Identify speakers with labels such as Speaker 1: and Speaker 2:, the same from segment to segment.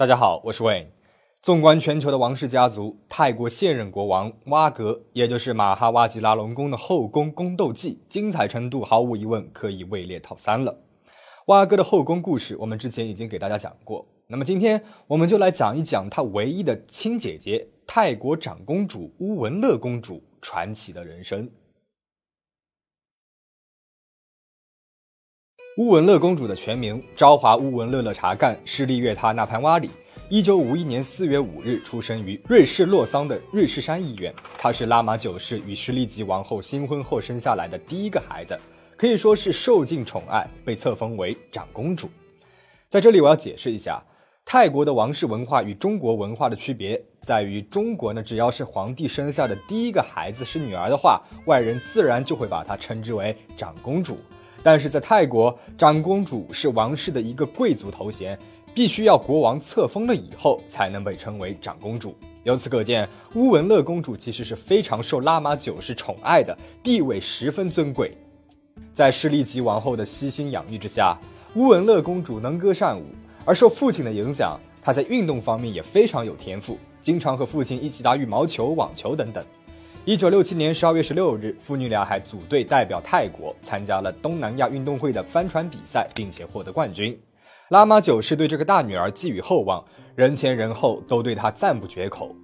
Speaker 1: 大家好，我是 Wayne。纵观全球的王室家族，泰国现任国王哇格，也就是马哈哇吉拉隆功的后宫宫斗记，精彩程度毫无疑问可以位列 TOP 三了。哇格的后宫故事，我们之前已经给大家讲过。那么今天我们就来讲一讲他唯一的亲姐姐——泰国长公主乌文乐公主传奇的人生。乌文乐公主的全名昭华乌文乐乐查干施利月他纳潘洼里，一九五一年四月五日出生于瑞士洛桑的瑞士山医院。她是拉玛九世与施利吉王后新婚后生下来的第一个孩子，可以说是受尽宠爱，被册封为长公主。在这里，我要解释一下，泰国的王室文化与中国文化的区别在于，中国呢，只要是皇帝生下的第一个孩子是女儿的话，外人自然就会把她称之为长公主。但是在泰国，长公主是王室的一个贵族头衔，必须要国王册封了以后才能被称为长公主。由此可见，乌文乐公主其实是非常受拉玛九世宠爱的，地位十分尊贵。在施利吉王后的悉心养育之下，乌文乐公主能歌善舞，而受父亲的影响，她在运动方面也非常有天赋，经常和父亲一起打羽毛球、网球等等。一九六七年十二月十六日，父女俩还组队代表泰国参加了东南亚运动会的帆船比赛，并且获得冠军。拉玛九世对这个大女儿寄予厚望，人前人后都对她赞不绝口。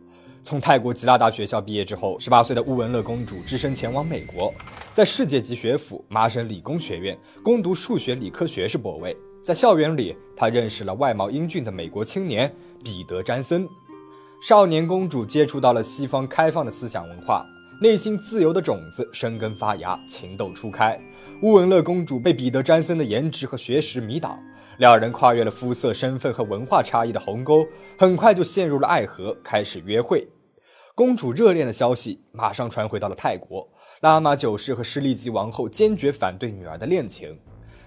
Speaker 1: 从泰国吉拉达学校毕业之后，十八岁的乌文乐公主只身前往美国，在世界级学府麻省理工学院攻读数学理科学士博位。在校园里，她认识了外貌英俊的美国青年彼得·詹森。少年公主接触到了西方开放的思想文化，内心自由的种子生根发芽，情窦初开。乌文乐公主被彼得·詹森的颜值和学识迷倒，两人跨越了肤色、身份和文化差异的鸿沟，很快就陷入了爱河，开始约会。公主热恋的消息马上传回到了泰国，拉玛九世和施利吉王后坚决反对女儿的恋情。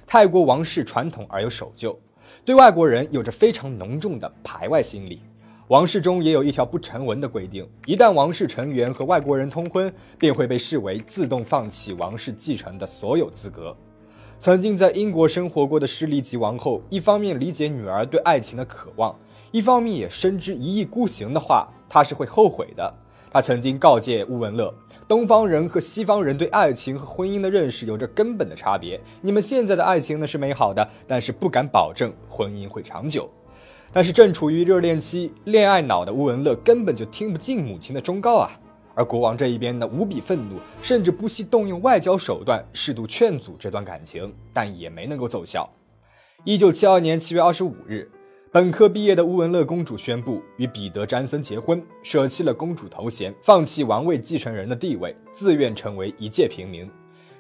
Speaker 1: 泰国王室传统而又守旧，对外国人有着非常浓重的排外心理。王室中也有一条不成文的规定：一旦王室成员和外国人通婚，便会被视为自动放弃王室继承的所有资格。曾经在英国生活过的施利吉王后，一方面理解女儿对爱情的渴望，一方面也深知一意孤行的话，她是会后悔的。她曾经告诫乌文乐：“东方人和西方人对爱情和婚姻的认识有着根本的差别。你们现在的爱情呢是美好的，但是不敢保证婚姻会长久。”但是正处于热恋期、恋爱脑的乌文乐根本就听不进母亲的忠告啊！而国王这一边呢，无比愤怒，甚至不惜动用外交手段，试图劝阻这段感情，但也没能够奏效。一九七二年七月二十五日，本科毕业的乌文乐公主宣布与彼得·詹森结婚，舍弃了公主头衔，放弃王位继承人的地位，自愿成为一介平民。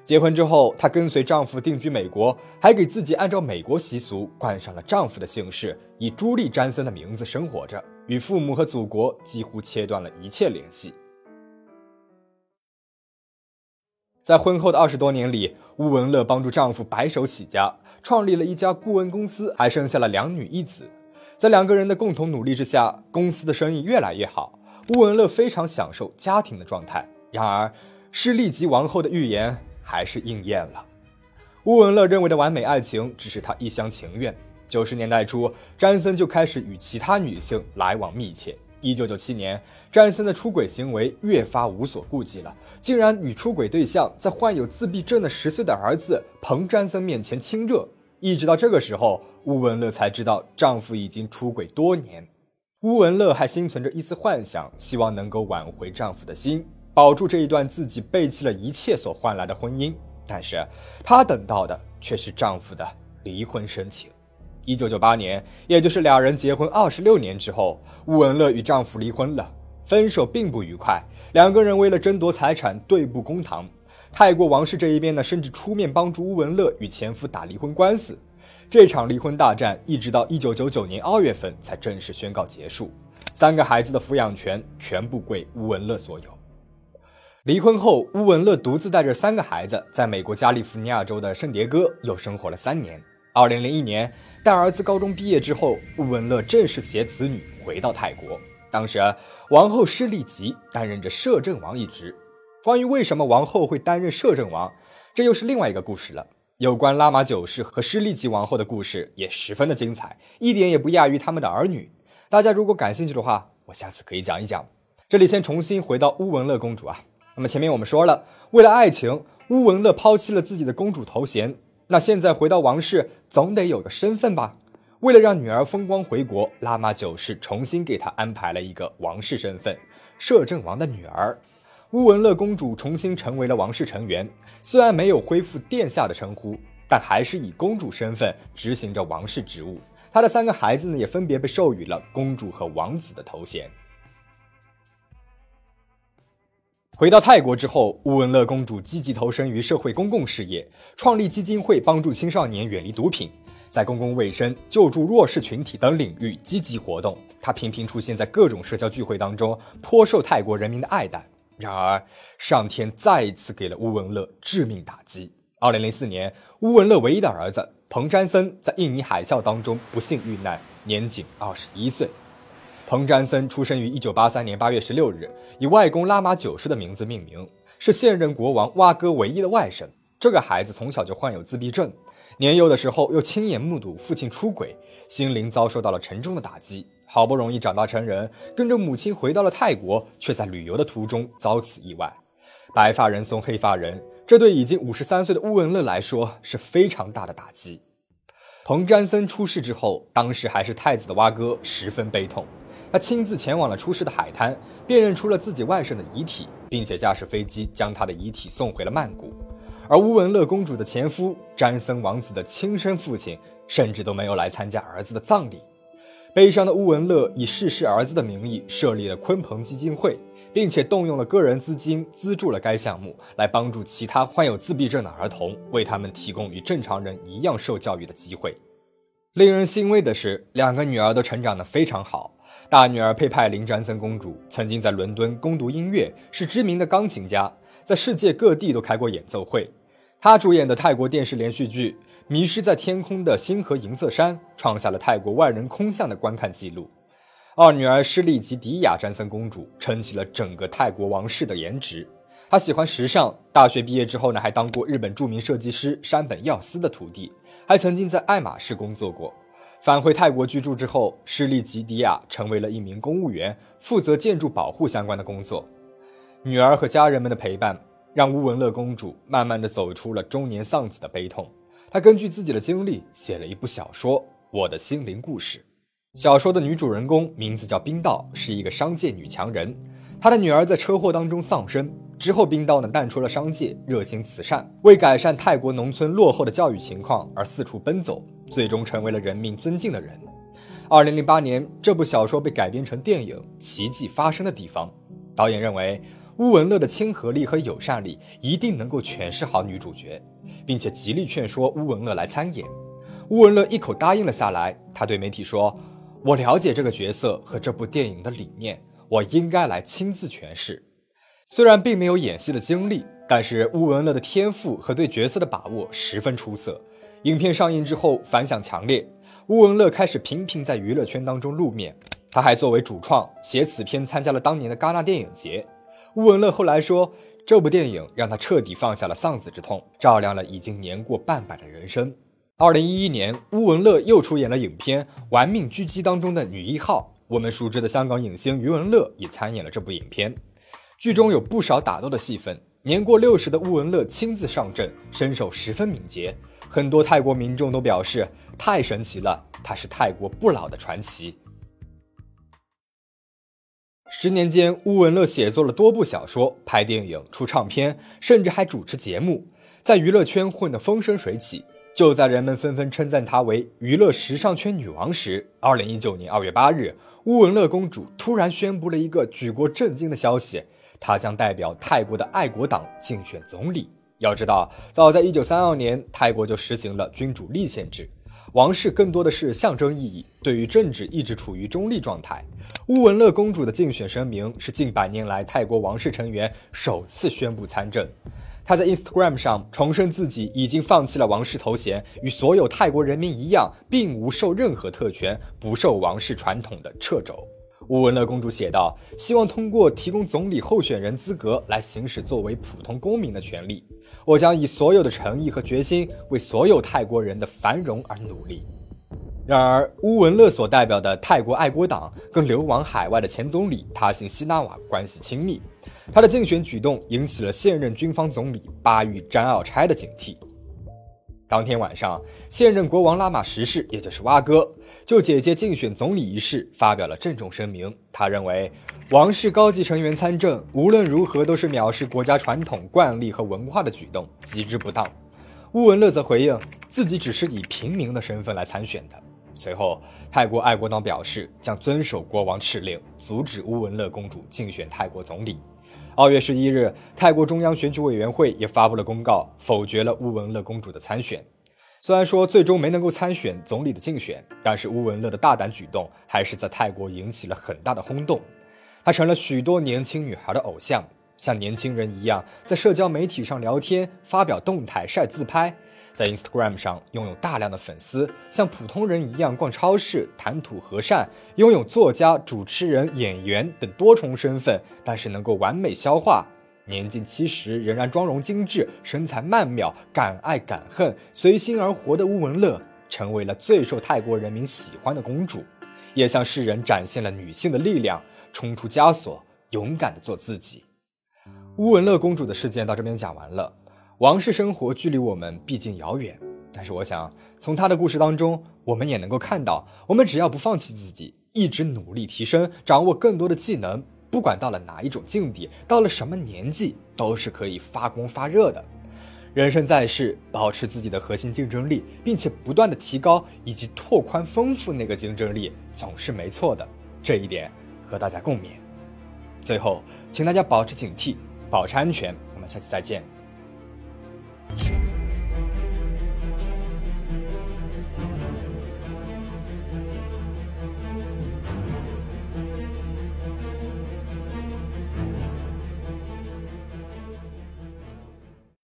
Speaker 1: 结婚之后，她跟随丈夫定居美国，还给自己按照美国习俗冠上了丈夫的姓氏，以朱莉·詹森的名字生活着，与父母和祖国几乎切断了一切联系。在婚后的二十多年里，乌文乐帮助丈夫白手起家，创立了一家顾问公司，还生下了两女一子。在两个人的共同努力之下，公司的生意越来越好。乌文乐非常享受家庭的状态。然而，施利吉王后的预言。还是应验了。乌文乐认为的完美爱情只是他一厢情愿。九十年代初，詹森就开始与其他女性来往密切。一九九七年，詹森的出轨行为越发无所顾忌了，竟然与出轨对象在患有自闭症的十岁的儿子彭詹森面前亲热。一直到这个时候，乌文乐才知道丈夫已经出轨多年。乌文乐还心存着一丝幻想，希望能够挽回丈夫的心。保住这一段自己背弃了一切所换来的婚姻，但是她等到的却是丈夫的离婚申请。一九九八年，也就是两人结婚二十六年之后，乌文乐与丈夫离婚了。分手并不愉快，两个人为了争夺财产对簿公堂。泰国王室这一边呢，甚至出面帮助乌文乐与前夫打离婚官司。这场离婚大战一直到一九九九年二月份才正式宣告结束。三个孩子的抚养权全部归乌文乐所有。离婚后，乌文乐独自带着三个孩子，在美国加利福尼亚州的圣迭戈又生活了三年。二零零一年，待儿子高中毕业之后，乌文乐正式携子女回到泰国。当时，王后施利吉担任着摄政王一职。关于为什么王后会担任摄政王，这又是另外一个故事了。有关拉玛九世和施利吉王后的故事也十分的精彩，一点也不亚于他们的儿女。大家如果感兴趣的话，我下次可以讲一讲。这里先重新回到乌文乐公主啊。那么前面我们说了，为了爱情，乌文乐抛弃了自己的公主头衔。那现在回到王室，总得有个身份吧？为了让女儿风光回国，拉玛九世重新给她安排了一个王室身份——摄政王的女儿。乌文乐公主重新成为了王室成员，虽然没有恢复殿下的称呼，但还是以公主身份执行着王室职务。她的三个孩子呢，也分别被授予了公主和王子的头衔。回到泰国之后，乌文乐公主积极投身于社会公共事业，创立基金会，帮助青少年远离毒品，在公共卫生、救助弱势群体等领域积极活动。她频频出现在各种社交聚会当中，颇受泰国人民的爱戴。然而，上天再一次给了乌文乐致命打击。二零零四年，乌文乐唯一的儿子彭詹森在印尼海啸当中不幸遇难，年仅二十一岁。彭詹森出生于一九八三年八月十六日，以外公拉玛九世的名字命名，是现任国王哇哥唯一的外甥。这个孩子从小就患有自闭症，年幼的时候又亲眼目睹父亲出轨，心灵遭受到了沉重的打击。好不容易长大成人，跟着母亲回到了泰国，却在旅游的途中遭此意外。白发人送黑发人，这对已经五十三岁的乌文乐来说是非常大的打击。彭詹森出事之后，当时还是太子的哇哥十分悲痛。他亲自前往了出事的海滩，辨认出了自己外甥的遗体，并且驾驶飞机将他的遗体送回了曼谷。而乌文乐公主的前夫詹森王子的亲生父亲，甚至都没有来参加儿子的葬礼。悲伤的乌文乐以逝世儿子的名义设立了鲲鹏基金会，并且动用了个人资金资助了该项目，来帮助其他患有自闭症的儿童，为他们提供与正常人一样受教育的机会。令人欣慰的是，两个女儿都成长得非常好。大女儿佩派林·詹森公主曾经在伦敦攻读音乐，是知名的钢琴家，在世界各地都开过演奏会。她主演的泰国电视连续剧《迷失在天空的星河银色山》创下了泰国万人空巷的观看记录。二女儿施利吉迪亚·詹森公主撑起了整个泰国王室的颜值。她喜欢时尚，大学毕业之后呢，还当过日本著名设计师山本耀司的徒弟，还曾经在爱马仕工作过。返回泰国居住之后，施利吉迪亚成为了一名公务员，负责建筑保护相关的工作。女儿和家人们的陪伴，让乌文乐公主慢慢的走出了中年丧子的悲痛。她根据自己的经历写了一部小说《我的心灵故事》。小说的女主人公名字叫冰道，是一个商界女强人。她的女儿在车祸当中丧生之后，冰刀呢淡出了商界，热心慈善，为改善泰国农村落后的教育情况而四处奔走。最终成为了人民尊敬的人。二零零八年，这部小说被改编成电影《奇迹发生的地方》。导演认为乌文乐的亲和力和友善力一定能够诠释好女主角，并且极力劝说乌文乐来参演。乌文乐一口答应了下来。他对媒体说：“我了解这个角色和这部电影的理念，我应该来亲自诠释。”虽然并没有演戏的经历，但是乌文乐的天赋和对角色的把握十分出色。影片上映之后反响强烈，乌文乐开始频频在娱乐圈当中露面。他还作为主创写此片参加了当年的戛纳电影节。乌文乐后来说，这部电影让他彻底放下了丧子之痛，照亮了已经年过半百的人生。二零一一年，乌文乐又出演了影片《玩命狙击》当中的女一号。我们熟知的香港影星余文乐也参演了这部影片，剧中有不少打斗的戏份。年过六十的乌文乐亲自上阵，身手十分敏捷。很多泰国民众都表示太神奇了，他是泰国不老的传奇。十年间，乌文乐写作了多部小说、拍电影、出唱片，甚至还主持节目，在娱乐圈混得风生水起。就在人们纷纷称赞她为娱乐时尚圈女王时，二零一九年二月八日，乌文乐公主突然宣布了一个举国震惊的消息：他将代表泰国的爱国党竞选总理。要知道，早在一九三二年，泰国就实行了君主立宪制，王室更多的是象征意义，对于政治一直处于中立状态。乌文乐公主的竞选声明是近百年来泰国王室成员首次宣布参政。她在 Instagram 上重申自己已经放弃了王室头衔，与所有泰国人民一样，并无受任何特权，不受王室传统的掣肘。乌文乐公主写道：“希望通过提供总理候选人资格来行使作为普通公民的权利。我将以所有的诚意和决心为所有泰国人的繁荣而努力。”然而，乌文乐所代表的泰国爱国党跟流亡海外的前总理他信希纳瓦关系亲密，他的竞选举动引起了现任军方总理巴育詹奥差的警惕。当天晚上，现任国王拉玛十世，也就是蛙哥，就姐姐竞选总理一事发表了郑重声明。他认为，王室高级成员参政无论如何都是藐视国家传统惯例和文化的举动，极之不当。乌文乐则回应，自己只是以平民的身份来参选的。随后，泰国爱国党表示将遵守国王敕令，阻止乌文乐公主竞选泰国总理。二月十一日，泰国中央选举委员会也发布了公告，否决了乌文乐公主的参选。虽然说最终没能够参选总理的竞选，但是乌文乐的大胆举动还是在泰国引起了很大的轰动。她成了许多年轻女孩的偶像，像年轻人一样在社交媒体上聊天、发表动态、晒自拍。在 Instagram 上拥有大量的粉丝，像普通人一样逛超市、谈吐和善，拥有作家、主持人、演员等多重身份，但是能够完美消化。年近七十仍然妆容精致、身材曼妙、敢爱敢恨、随心而活的乌文乐，成为了最受泰国人民喜欢的公主，也向世人展现了女性的力量，冲出枷锁，勇敢的做自己。乌文乐公主的事件到这边讲完了。王室生活距离我们毕竟遥远，但是我想从他的故事当中，我们也能够看到，我们只要不放弃自己，一直努力提升，掌握更多的技能，不管到了哪一种境地，到了什么年纪，都是可以发光发热的。人生在世，保持自己的核心竞争力，并且不断的提高以及拓宽丰富那个竞争力，总是没错的。这一点和大家共勉。最后，请大家保持警惕，保持安全。我们下期再见。